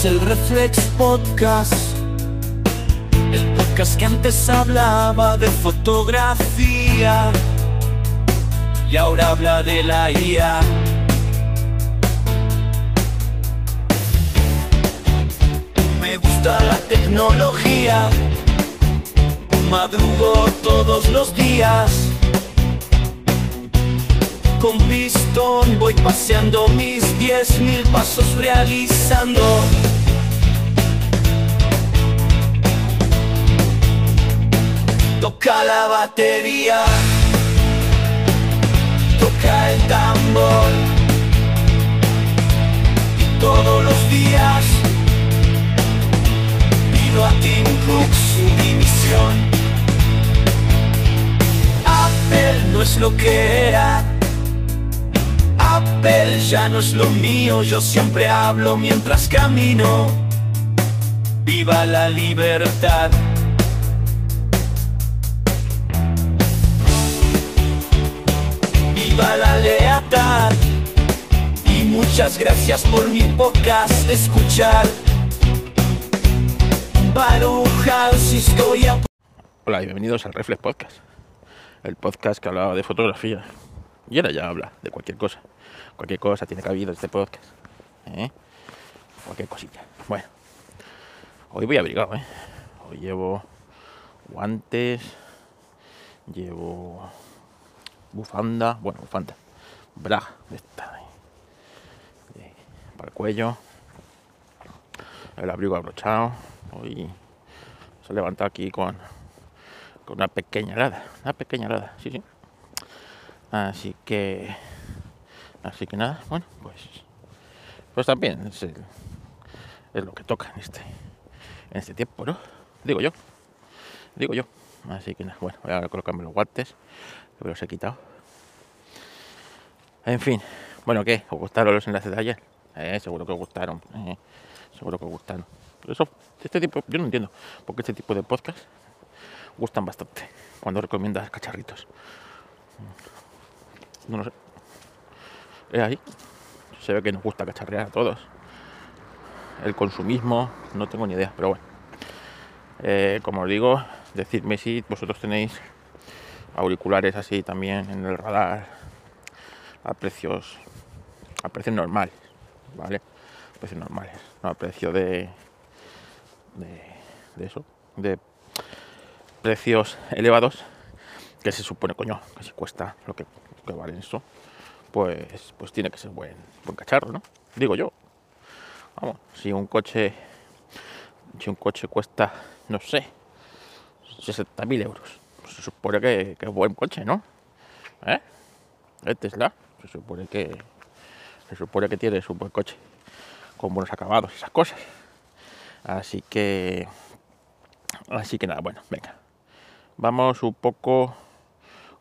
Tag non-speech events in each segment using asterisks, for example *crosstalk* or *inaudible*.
es el Reflex Podcast. El podcast que antes hablaba de fotografía y ahora habla de la IA. Me gusta la tecnología, madrugo todos los días. Con pistón voy paseando mis diez mil pasos realizando. Toca la batería, toca el tambor. Y todos los días pido a Tim Cook su dimisión. Apple no es lo que era. Apple ya no es lo mío, yo siempre hablo mientras camino. Viva la libertad. Viva la lealtad. Y muchas gracias por mi podcast escuchar. Baruja, si estoy a Hola y bienvenidos al Reflex Podcast, el podcast que hablaba de fotografía. Y ahora ya habla de cualquier cosa. Cualquier cosa tiene cabida en este podcast. ¿eh? Cualquier cosilla. Bueno, hoy voy abrigado, ¿eh? Hoy llevo guantes, llevo bufanda, bueno, bufanda, braga de esta, de- para el cuello, el abrigo abrochado. Hoy se ha levantado aquí con con una pequeña helada, una pequeña helada, sí, sí. Así que, así que nada, bueno, pues, pues también es, lo que toca en este, en este tiempo, ¿no? Digo yo, digo yo. Así que nada, bueno, voy a colocarme los guantes, que me los he quitado. En fin, bueno, ¿qué? ¿Os gustaron los enlaces de ayer? Eh, seguro que os gustaron, eh, seguro que os gustaron. Eso, este tipo, yo no entiendo, porque este tipo de podcast gustan bastante cuando recomiendas cacharritos. No lo sé. Es ahí. Se ve que nos gusta cacharrear a todos. El consumismo, no tengo ni idea, pero bueno. Eh, como os digo, decidme si vosotros tenéis auriculares así también en el radar a precios a precios normales, ¿vale? Precios normales, no a precio de de, de eso, de precios elevados que se supone, coño, que si cuesta lo que, lo que vale eso, pues, pues tiene que ser buen, buen cacharro, ¿no? Digo yo. Vamos, si un coche, si un coche cuesta, no sé, 60.000 euros, pues se supone que, es buen coche, ¿no? ¿Eh? El Tesla, se supone que, se supone que tiene un buen coche, con buenos acabados y esas cosas. Así que, así que nada, bueno, venga. Vamos un poco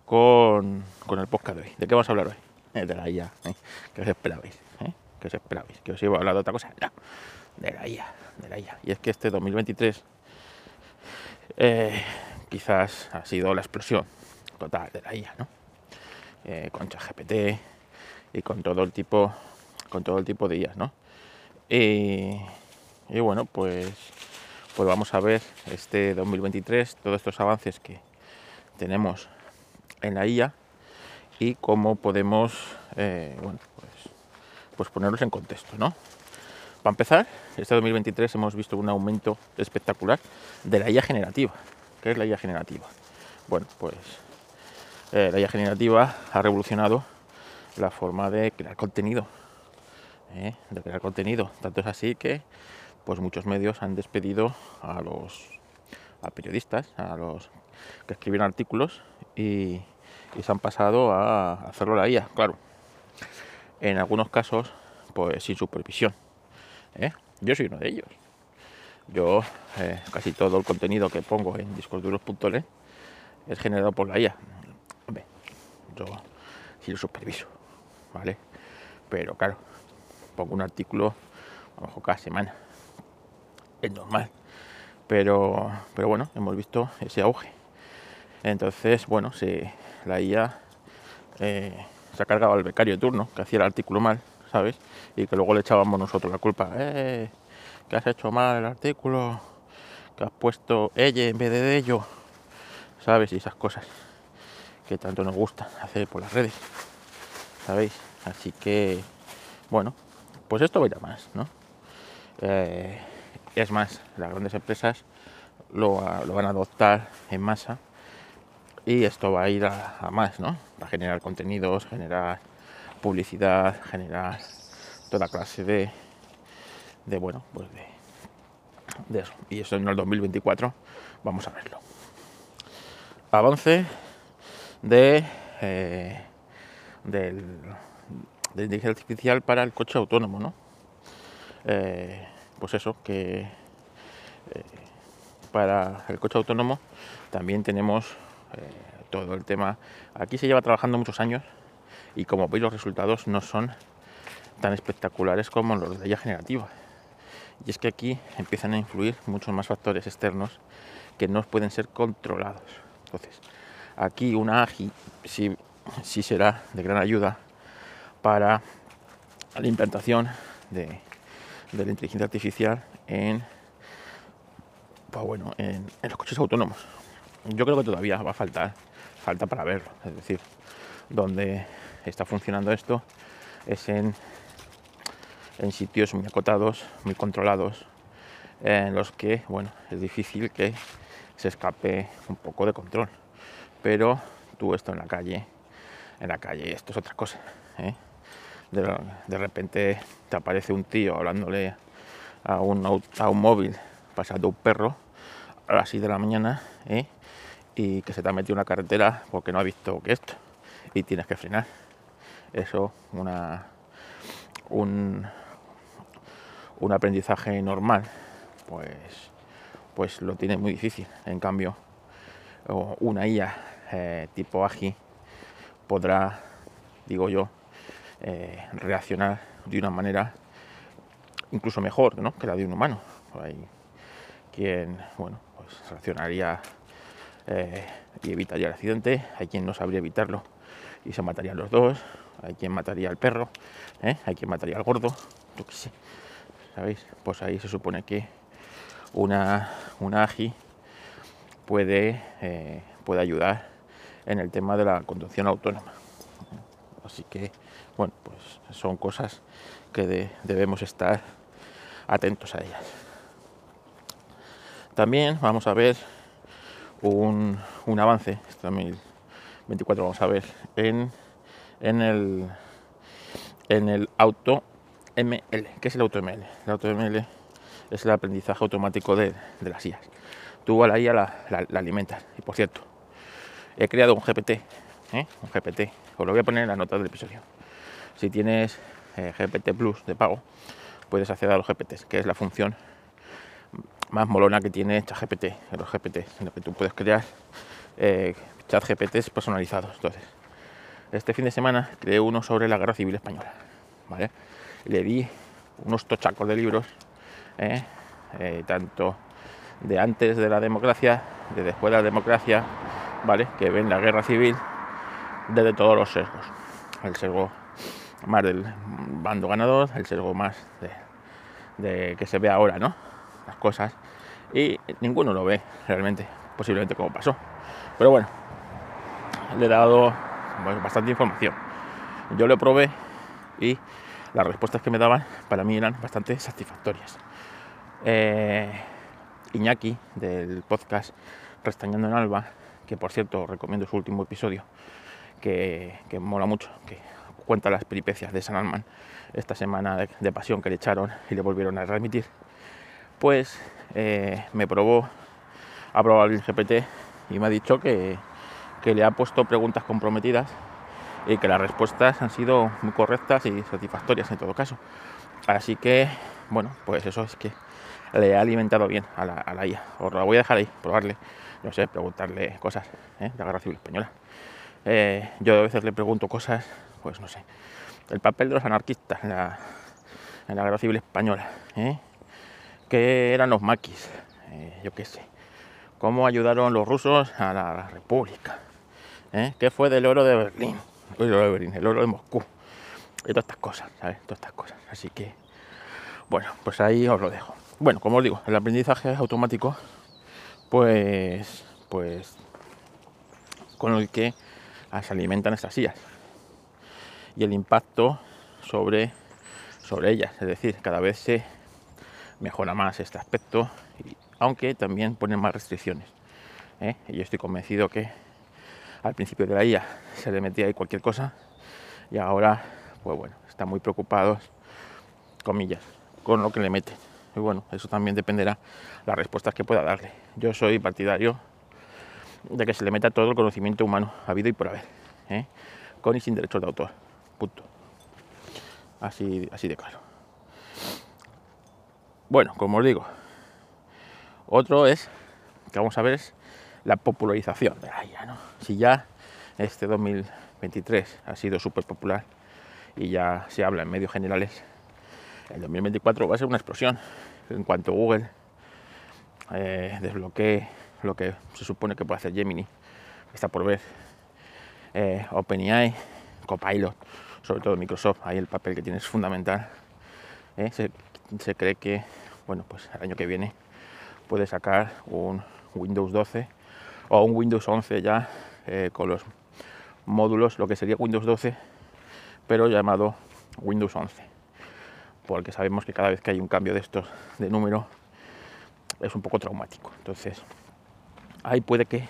con, con el podcast de hoy. ¿De qué vamos a hablar hoy? Eh, de la IA. ¿eh? ¿Qué os esperabais? ¿eh? ¿Qué os esperabais? ¿Que os iba a hablar de otra cosa? No, de la IA, de la IA. Y es que este 2023 eh, quizás ha sido la explosión total de la IA, ¿no? Con ChatGPT y con todo el tipo, con todo el tipo de IAs, ¿no? Y, y bueno, pues, pues vamos a ver este 2023 todos estos avances que tenemos en la IA y cómo podemos eh, pues, pues ponerlos en contexto, ¿no? Para empezar, este 2023 hemos visto un aumento espectacular de la IA generativa. ¿Qué es la IA generativa? Bueno, pues eh, la IA generativa ha revolucionado la forma de crear contenido. ¿eh? De crear contenido. Tanto es así que pues muchos medios han despedido a los a periodistas, a los que escribieron artículos y, y se han pasado a hacerlo la IA, claro. En algunos casos, pues sin supervisión. ¿eh? Yo soy uno de ellos. Yo eh, casi todo el contenido que pongo en discosduros.net es generado por la IA. Yo sí lo superviso, ¿vale? Pero claro, pongo un artículo a cada semana. Es normal. Pero, pero bueno, hemos visto ese auge. Entonces, bueno, se, la IA eh, se ha cargado al becario de turno, que hacía el artículo mal, ¿sabes? Y que luego le echábamos nosotros la culpa. Eh, que has hecho mal el artículo, que has puesto ella en vez de ello, ¿sabes? Y esas cosas que tanto nos gusta hacer por las redes, ¿sabéis? Así que, bueno, pues esto va a ir a más, ¿no? Eh, es más, las grandes empresas lo, lo, van a adoptar en masa y esto va a ir a, más, ¿no? A generar contenidos, generar publicidad, generar toda clase de, de bueno, pues de, de eso. Y eso en el 2024 vamos a verlo. Avance de, eh, del, de inteligencia artificial para el coche autónomo, ¿no? Eh, pues eso, que eh, para el coche autónomo también tenemos todo el tema. Aquí se lleva trabajando muchos años y como veis los resultados no son tan espectaculares como los de la generativa. Y es que aquí empiezan a influir muchos más factores externos que no pueden ser controlados. Entonces, aquí una AGI sí, sí será de gran ayuda para la implantación de, la inteligencia artificial en, pues bueno, en, los coches autónomos. Yo creo que todavía va a faltar, falta para verlo. Es decir, donde está funcionando esto es en en sitios muy acotados, muy controlados, en los que, bueno, es difícil que se escape un poco de control. Pero tú esto en la calle, en la calle, esto es otra cosa. ¿eh? De, repente te aparece un tío hablándole a un, a un móvil, pasando un perro a las 6 de la mañana, ¿eh? Y que se te ha metido una carretera porque no ha visto que esto, y tienes que frenar. Eso, una, un, un aprendizaje normal, pues, pues lo tiene muy difícil. En cambio, una IA eh, tipo AGI podrá, digo yo, eh, reaccionar de una manera incluso mejor que la de un humano. Hay quien, bueno, pues reaccionaría eh, y evitaría el accidente, hay quien no sabría evitarlo y se matarían los dos, hay quien mataría al perro, hay quien mataría al gordo. ¿sabéis? Pues ahí se supone que una, una AGI puede, eh, puede ayudar en el tema de la conducción autónoma. Así que, bueno, pues son cosas que debemos estar atentos a ellas. También vamos a ver un, un avance, este 2024 vamos a ver, en, en, el, en el auto ML. ¿Qué es el AutoML? El AutoML es el aprendizaje automático de, las IAs. Tú a la IA la, alimentas. Y por cierto, he creado un GPT. ¿eh? Un GPT. Os lo voy a poner en las notas del episodio. Si tienes eh, GPT Plus de pago, puedes acceder a los GPTs, que es la función más molona que tiene ChatGPT, los GPT, en lo que tú puedes crear eh, chat GPTs personalizados. Entonces, este fin de semana creé uno sobre la guerra civil española. ¿vale? le di unos tochacos de libros, ¿eh? Eh, tanto de antes de la democracia, de después de la democracia, ¿vale? Que ven la guerra civil desde todos los sesgos. El sesgo más del bando ganador, el sesgo más de, que se ve ahora, ¿no? Las cosas. Y ninguno lo ve realmente, posiblemente como pasó. Pero bueno, le he dado pues, bastante información. Yo lo probé y las respuestas que me daban para mí eran bastante satisfactorias. Eh, Iñaki del podcast Restañando en Alba, que por cierto recomiendo su último episodio, que, mola mucho, que cuenta las peripecias de San Alman esta semana de, pasión que le echaron y le volvieron a transmitir, pues eh, me probó, ha probado el GPT y me ha dicho que, que le ha puesto preguntas comprometidas y que las respuestas han sido muy correctas y satisfactorias en todo caso. Así que, bueno, pues eso es que le he alimentado bien a la, a la IA. Os la voy a dejar ahí, probarle, no sé, preguntarle cosas ¿eh? de la Guerra Civil Española. Eh, yo a veces le pregunto cosas, pues no sé, el papel de los anarquistas en la, en Guerra Civil Española. ¿eh? ¿Qué eran los maquis? Eh, yo qué sé. ¿Cómo ayudaron los rusos a la República? ¿Qué fue del oro de Berlín? el oro de Moscú y todas estas cosas, ¿sabes? Todas estas cosas. Así que, bueno, pues ahí os lo dejo. bueno, como os digo, el aprendizaje automático, pues, pues, con el que se alimentan estas sillas y el impacto sobre, sobre ellas, es decir, cada vez se mejora más este aspecto, aunque también ponen más restricciones. ¿eh? Yo estoy convencido que al principio de la IA se le metía ahí cualquier cosa y ahora, pues bueno, están muy preocupados, comillas, con lo que le meten. Y bueno, eso también dependerá las respuestas que pueda darle. Yo soy partidario de que se le meta todo el conocimiento humano habido y por haber, ¿eh? con y sin derechos de autor. Punto. Así, así de claro. Bueno, como os digo, otro es que vamos a ver es la popularización de la IA. Si ya este 2023 ha sido súper popular y ya se habla en medios generales, el 2024 va a ser una explosión. En cuanto Google eh, desbloquee lo que se supone que puede hacer Gemini, está por ver, eh, OpenAI, Copilot, sobre todo Microsoft, ahí el papel que tiene es fundamental. ¿eh? Cree que, bueno, pues el año que viene puede sacar un Windows 12 o un Windows 11 ya eh, con los módulos, lo que sería Windows 12, pero llamado Windows 11. Porque sabemos que cada vez que hay un cambio de estos de número es un poco traumático. Entonces, ahí puede que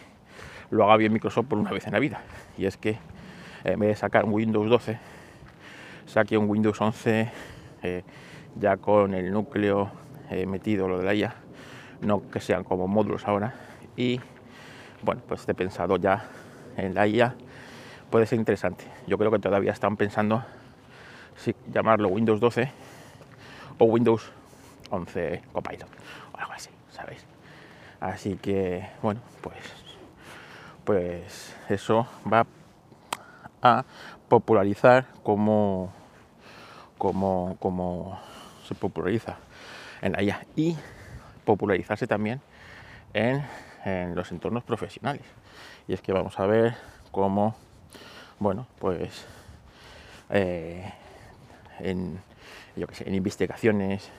lo haga bien Microsoft por una vez en la vida. Y es que en vez de sacar un Windows 12, saque un Windows 11 eh, ya con el núcleo eh, metido, lo de la IA, no que sean como módulos ahora. Y bueno, pues he pensado ya en la IA, puede ser interesante. Yo creo que todavía están pensando si llamarlo Windows 12 o Windows 11 Copilot o algo así, ¿sabéis? Así que, bueno, pues, pues eso va a popularizar como, como, como se populariza en IA y popularizarse también en, los entornos profesionales. Y es que vamos a ver cómo, bueno, pues eh, en, yo que sé, en investigaciones,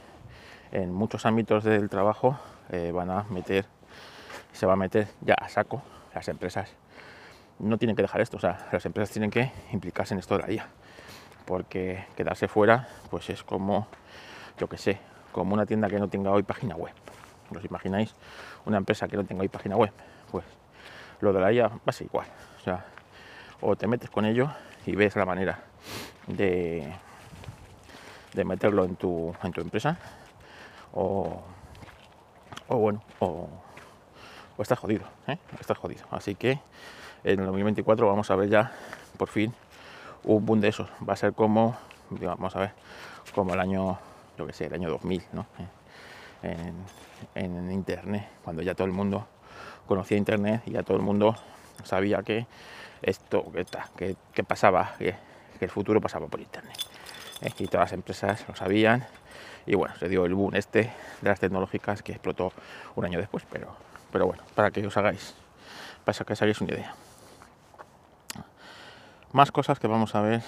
en muchos ámbitos del trabajo, eh, van a meter, se va a meter ya a saco las empresas no tienen que dejar esto, o sea, las empresas tienen que implicarse en esto de la IA, porque quedarse fuera, pues es como, yo que sé, como una tienda que no tenga hoy página web. ¿Os imagináis una empresa que no tenga hoy página web? Pues lo de la IA va a ser igual, o sea, o te metes con ello y ves la manera de, de meterlo en tu, en tu empresa, o, o bueno, o, o estás jodido, ¿eh? estás jodido. Así que en el 2024 vamos a ver ya por fin un boom de esos. Va a ser como, vamos a ver, como el año, yo que sé, el año 2000, ¿no? En, Internet, cuando ya todo el mundo conocía Internet y ya todo el mundo sabía que esto, que, que, pasaba, que, el futuro pasaba por Internet. ¿eh? Y todas las empresas lo sabían y bueno, se dio el boom este de las tecnológicas que explotó un año después, pero, pero bueno, para que os hagáis, para que os hagáis una idea más cosas que vamos a ver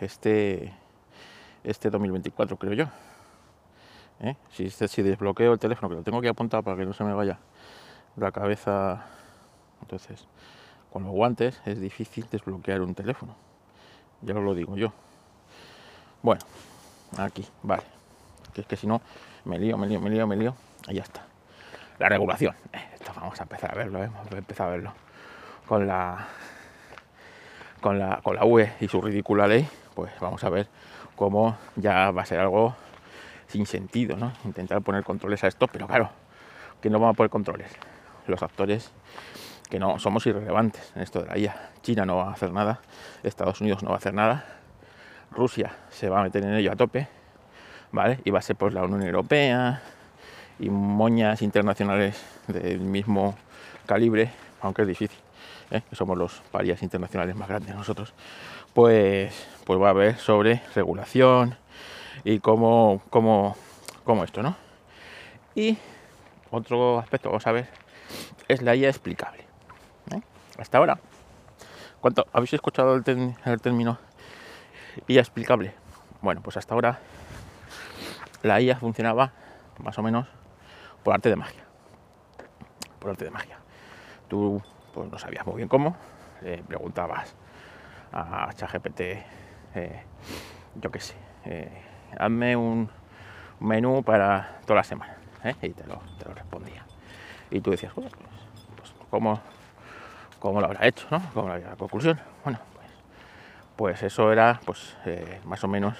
este, este 2024, creo yo. ¿Eh? Si, desbloqueo el teléfono, que lo tengo que apuntar para que no se me vaya la cabeza, entonces con los guantes es difícil desbloquear un teléfono. Ya os lo digo yo. Bueno, aquí, vale. Que es que si no, me lío, me lío, me lío, me lío. Ahí ya está. La regulación. Eh, esto vamos a empezar a verlo, ¿eh? vamos a empezar a verlo. Con la con la, con la UE y su ridícula ley, pues vamos a ver cómo ya va a ser algo sin sentido, ¿no? Intentar poner controles a esto, pero claro, que no vamos a poner controles. Los actores que no somos irrelevantes en esto de la IA. China no va a hacer nada, Estados Unidos no va a hacer nada, Rusia se va a meter en ello a tope, ¿vale? Y va a ser pues la Unión Europea y moñas internacionales del mismo calibre, aunque es difícil. ¿eh? que somos los parias internacionales más grandes nosotros, pues, pues va a haber sobre regulación y cómo, cómo, cómo esto, ¿no? Y otro aspecto, vamos a ver, es la IA explicable. Hasta ahora, ¿cuánto habéis escuchado el, el término IA explicable? Bueno, pues hasta ahora la IA funcionaba más o menos por arte de magia. Por arte de magia. Tú pues, no sabías muy bien cómo, le preguntabas a ChatGPT, eh, yo qué sé, eh, hazme un menú para toda la semana, ¿eh? y te lo, te lo respondía. Y tú decías, pues, pues, ¿cómo, ¿cómo, lo habrá hecho? ¿no? ¿Cómo habrá la conclusión? Bueno, pues, pues eso era pues más o menos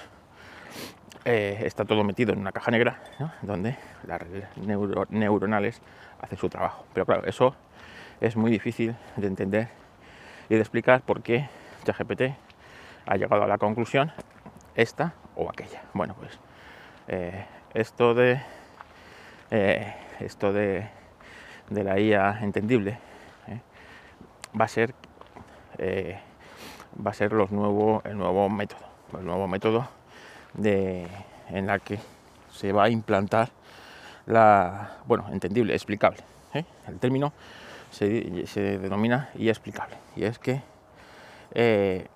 está todo metido en una caja negra, donde las redes neuronales hacen su trabajo. Pero claro, eso es muy difícil de entender y de explicar por qué ChatGPT ha llegado a la conclusión esta o aquella. Bueno, pues eh, esto de eh, esto de, de, la IA entendible eh, va a ser va a ser los nuevo, el nuevo método, el nuevo método de, en la que se va a implantar la, bueno, entendible, explicable. El término se, se, denomina IA explicable y es que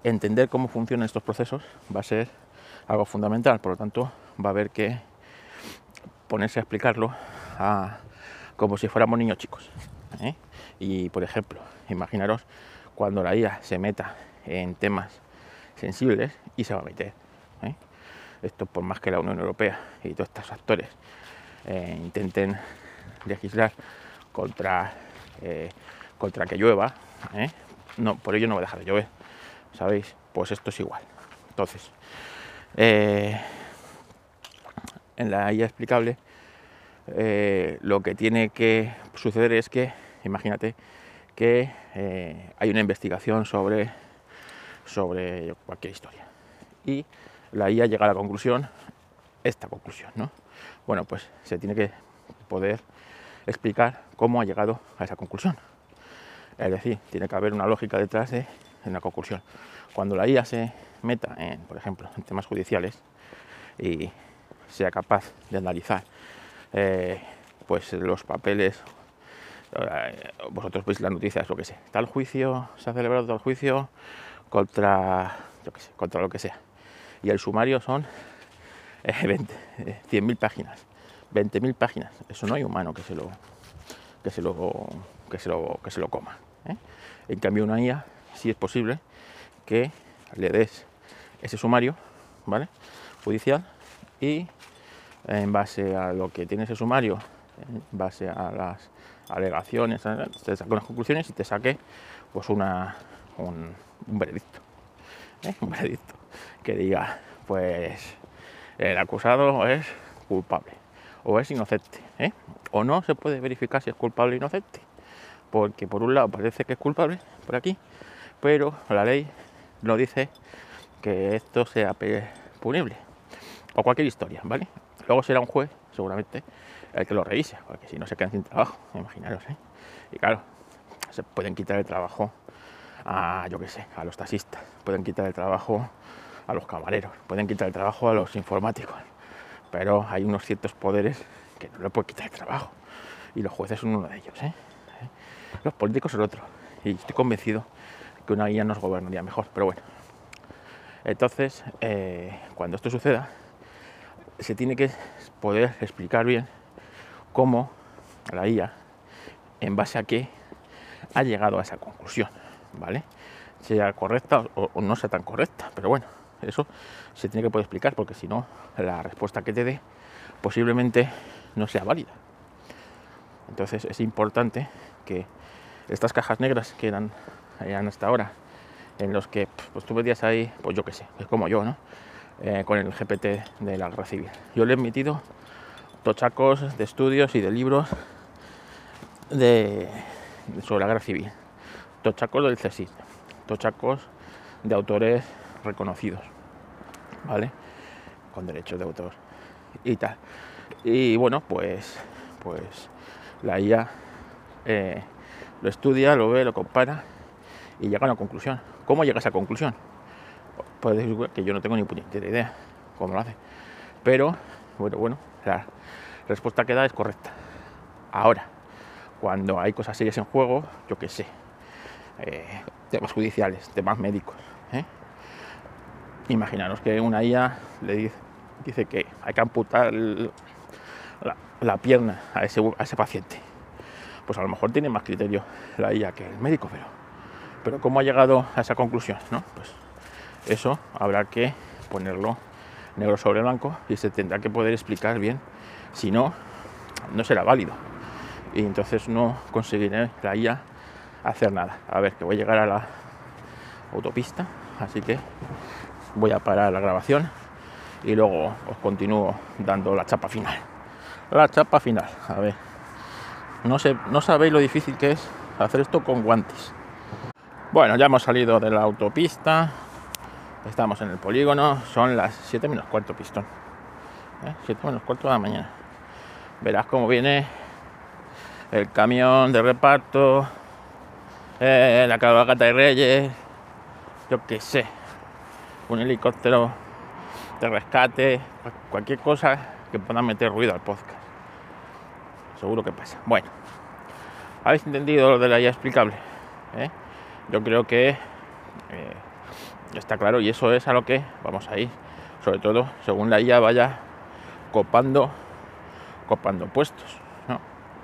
entender cómo funcionan estos procesos va a ser algo fundamental, por lo tanto va a haber que ponerse a explicarlo como si fuéramos niños chicos. ¿eh? Y por ejemplo, imaginaros cuando la IA se meta en temas sensibles y se va a meter. ¿eh? Esto por más que la Unión Europea y todos estos actores eh, intenten legislar contra, contra que llueva, no, por ello no va a dejar de llover. ¿Sabéis? Pues esto es igual. Entonces, en la IA explicable, lo que tiene que suceder es que, imagínate, que eh, hay una investigación sobre, sobre cualquier historia. Y la IA llega a la conclusión, esta conclusión, ¿no? Bueno, pues se tiene que poder explicar cómo ha llegado a esa conclusión. Es decir, tiene que haber una lógica detrás de una conclusión. Cuando la IA se meta en, por ejemplo, en temas judiciales y sea capaz de analizar eh, pues los papeles eh, vosotros veis las noticias, lo que sé, tal juicio, se ha celebrado tal juicio contra, lo que sea. Y el sumario son 100.000 eh, *laughs* páginas, 20.000 páginas. Eso no hay humano que se lo, que se lo, que se lo, que se lo coma. En cambio, una IA sí es posible que le des ese sumario, ¿vale? Judicial y en base a lo que tiene ese sumario, en base a las alegaciones, te saque unas conclusiones y te saque pues una, un, veredicto. ¿eh? Un veredicto que diga, pues el acusado es culpable o es inocente. ¿eh? O no se puede verificar si es culpable o inocente. Porque por un lado parece que es culpable por aquí, pero la ley no dice que esto sea punible. O cualquier historia, ¿vale? Luego será un juez, seguramente, el que lo revise, porque si no se quedan sin trabajo, imaginaros, ¿eh? Y claro, se pueden quitar el trabajo a, yo qué sé, a los taxistas, pueden quitar el trabajo a los camareros, pueden quitar el trabajo a los informáticos, pero hay unos ciertos poderes que no le pueden quitar el trabajo, y los jueces son uno de ellos, ¿eh? Los políticos son otro, y estoy convencido que una guía nos gobernaría mejor, pero bueno. Entonces, eh, cuando esto suceda, se tiene que poder explicar bien cómo la IA, en base a qué, ha llegado a esa conclusión, ¿vale? Sea correcta o, no sea tan correcta, pero bueno, eso se tiene que poder explicar porque si no, la respuesta que te dé posiblemente no sea válida. Entonces es importante que estas cajas negras que eran, eran hasta ahora, en los que pues, tú metías ahí, pues yo qué sé, es como yo, ¿no? Eh, con el GPT de la guerra civil. Yo le he emitido tochacos de estudios y de libros de, sobre la guerra civil, tochacos del CSIC, tochacos de autores reconocidos, ¿vale? Con derechos de autor y tal. Y bueno, pues, pues la IA eh, lo estudia, lo ve, lo compara y llega a una conclusión. ¿Cómo llega a esa conclusión? puede decir que yo no tengo ni puñetera idea cómo lo hace. Pero, bueno, bueno, la respuesta que da es correcta. Ahora, cuando hay cosas serias en juego, yo qué sé, eh, temas judiciales, temas médicos. ¿eh? Imaginaros que una IA le dice, que hay que amputar la pierna a ese paciente. Pues a lo mejor tiene más criterio la IA que el médico, pero, pero ¿cómo ha llegado a esa conclusión? ¿no? Pues eso habrá que ponerlo negro sobre blanco y se tendrá que poder explicar bien, si no, no será válido. Y entonces no conseguiré la IA hacer nada. A ver, que voy a llegar a la autopista, así que voy a parar la grabación y luego os continúo dando la chapa final. La chapa final, a ver. No, sé, no sabéis lo difícil que es hacer esto con guantes. Bueno, ya hemos salido de la autopista, Estamos en el polígono, son las 7 menos cuarto pistón. 7 ¿eh? menos cuarto de la mañana. Verás cómo viene el camión de reparto, eh, la cabalgata de Reyes, yo qué sé, un helicóptero de rescate, cualquier cosa que pueda meter ruido al podcast. Seguro que pasa. Bueno, ¿habéis entendido lo de la IA explicable? ¿Eh? Yo creo que Está claro, y eso es a lo que vamos a ir, sobre todo según la IA vaya copando, copando puestos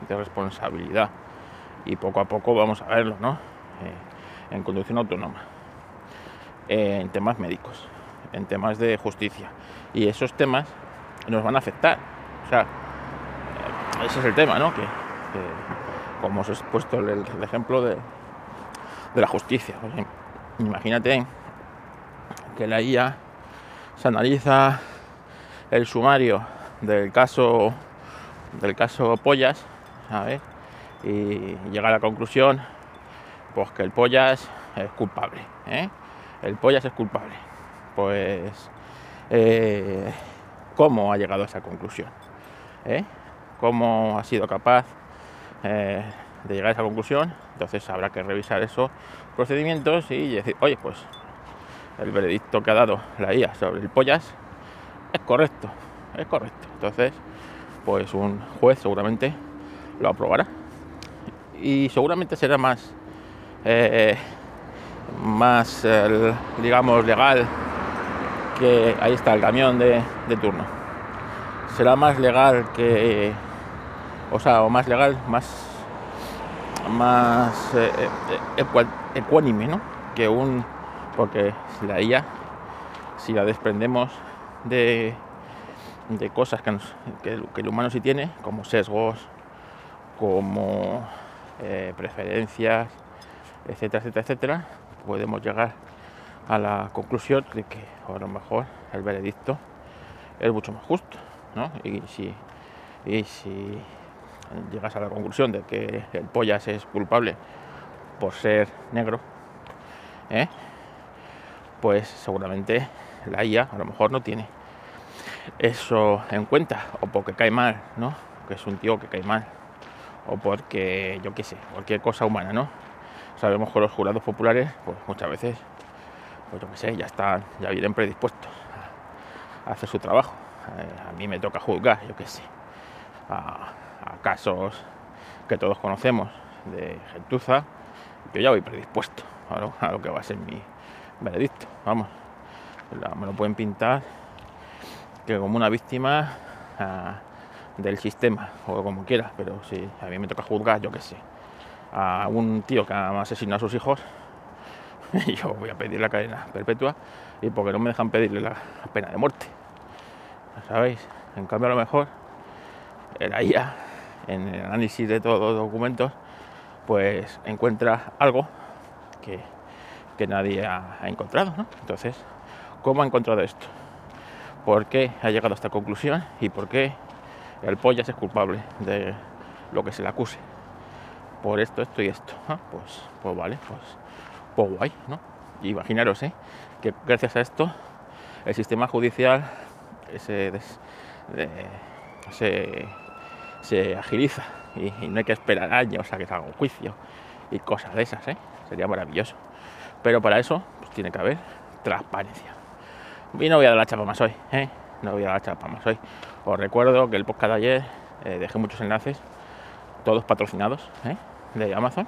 de responsabilidad. Y poco a poco vamos a verlo, ¿no? Eh, en conducción autónoma, en temas médicos, en temas de justicia. Y esos temas nos van a afectar. O sea, ese es el tema, ¿no? Que, como os he puesto el, ejemplo de, de la justicia. imagínate que la IA se analiza el sumario del caso del caso Pollas, y llega a la conclusión pues que el Pollas es culpable, ¿eh? el Pollas es culpable. Pues eh, ¿cómo ha llegado a esa conclusión? ¿Eh? ¿Cómo ha sido capaz de llegar a esa conclusión? Entonces habrá que revisar esos procedimientos y decir, oye, pues el veredicto que ha dado la IA sobre el pollas es correcto, es correcto. Entonces, pues un juez seguramente lo aprobará. Y seguramente será más, eh, más digamos, legal que ahí está el camión de, turno. Será más legal que, o sea, o más legal, más, más eh, eh, ecuánime, ¿no? Que un porque la IA, si la desprendemos de, de cosas que, el humano sí tiene, como sesgos, como eh, preferencias, etcétera, etcétera, etcétera, podemos llegar a la conclusión de que a lo mejor el veredicto es mucho más justo, ¿no? Y si, y si llegas a la conclusión de que el pollas es culpable por ser negro, ¿eh? pues seguramente la IA a lo mejor no tiene eso en cuenta, o porque cae mal, ¿no? Que es un tío que cae mal, o porque, yo qué sé, cualquier cosa humana, ¿no? Sabemos que los jurados populares, pues muchas veces, pues yo qué sé, ya están, ya vienen predispuestos a hacer su trabajo. Eh, a mí me toca juzgar, yo qué sé, a, casos que todos conocemos de gentuza, yo ya voy predispuesto a lo que va a ser mi, veredicto, vamos. Me lo pueden pintar que como una víctima ah, del sistema o como quiera, pero si a mí me toca juzgar, yo qué sé, a un tío que ha asesinado a sus hijos, *laughs* yo voy a pedir la cadena perpetua y porque no me dejan pedirle la pena de muerte. ¿Sabéis? En cambio, a lo mejor era IA, en el análisis de todos los documentos, pues encuentra algo que que nadie ha, encontrado. Entonces, ¿cómo ha encontrado esto? ¿Por qué ha llegado a esta conclusión? ¿Y por qué el Pollas es culpable de lo que se le acuse? Por esto, esto y esto. Pues, pues vale, pues, pues guay, ¿no? imaginaros ¿eh? que gracias a esto el sistema judicial se, se, agiliza y, no hay que esperar años a que salga un juicio y cosas de esas, ¿eh? Sería maravilloso. Pero para eso pues, tiene que haber transparencia. Y no voy a dar la chapa más hoy, ¿eh? No voy a dar la chapa más hoy. Os recuerdo que el podcast de ayer eh, dejé muchos enlaces, todos patrocinados de Amazon.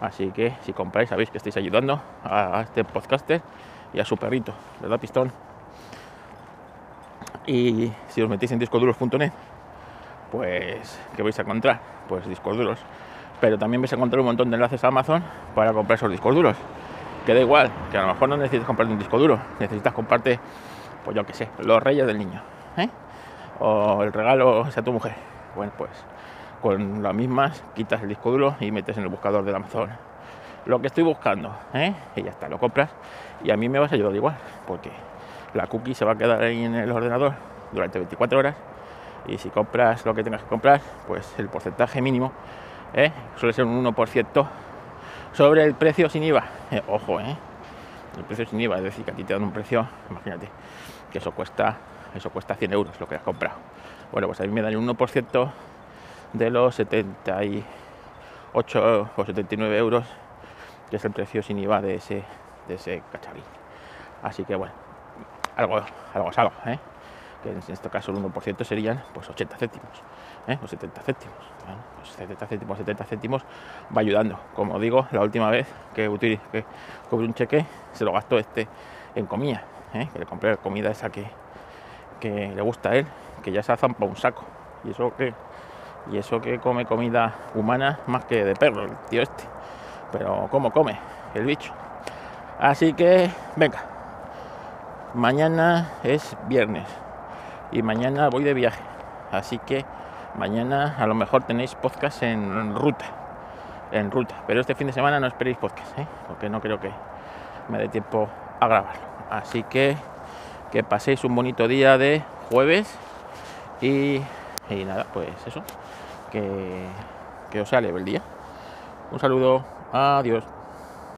Así que si compráis sabéis que estáis ayudando a, este podcaster y a su perrito, ¿verdad, Pistón? Y si os metéis en discoduros.net, pues, ¿qué vais a encontrar? Pues discos duros. Pero también vais a encontrar un montón de enlaces a Amazon para comprar esos discos duros. Que da igual, que a lo mejor no necesitas comprarte un disco duro, necesitas comprarte, pues yo qué sé, los reyes del niño, ¿eh? o el regalo a tu mujer. Bueno, pues con las mismas quitas el disco duro y metes en el buscador del Amazon lo que estoy buscando, ¿eh? y ya está, lo compras y a mí me vas a ayudar igual, porque la cookie se va a quedar ahí en el ordenador durante 24 horas y si compras lo que tengas que comprar, pues el porcentaje mínimo ¿eh? suele ser un 1% sobre el precio sin IVA. Eh, ojo, ¿eh? el precio sin IVA, es decir, que a ti te dan un precio, imagínate, que eso cuesta, eso cuesta 100 euros lo que has comprado. Bueno, pues a mí me dan un 1% de los 78 o 79 euros, que es el precio sin IVA de ese, de ese cacharrín. Así que bueno, algo, algo es ¿eh? Que en este caso el 1% serían pues 80 céntimos ¿eh? o 70 céntimos. 70 pues céntimos, 70 céntimos va ayudando. Como digo, la última vez que, que cobré un cheque se lo gastó este en comida, ¿eh? que le compré comida esa que, que le gusta a él, que ya se ha zampado un saco. Y eso que y eso que come comida humana más que de perro, el tío este. Pero ¿cómo come el bicho? Así que, venga, mañana es viernes y mañana voy de viaje. Así que mañana a lo mejor tenéis podcast en ruta. En ruta. Pero este fin de semana no esperéis podcast, ¿eh? porque no creo que me dé tiempo a grabarlo. Así que que paséis un bonito día de jueves y, nada, pues eso. Que, que os sale el día. Un saludo. Adiós.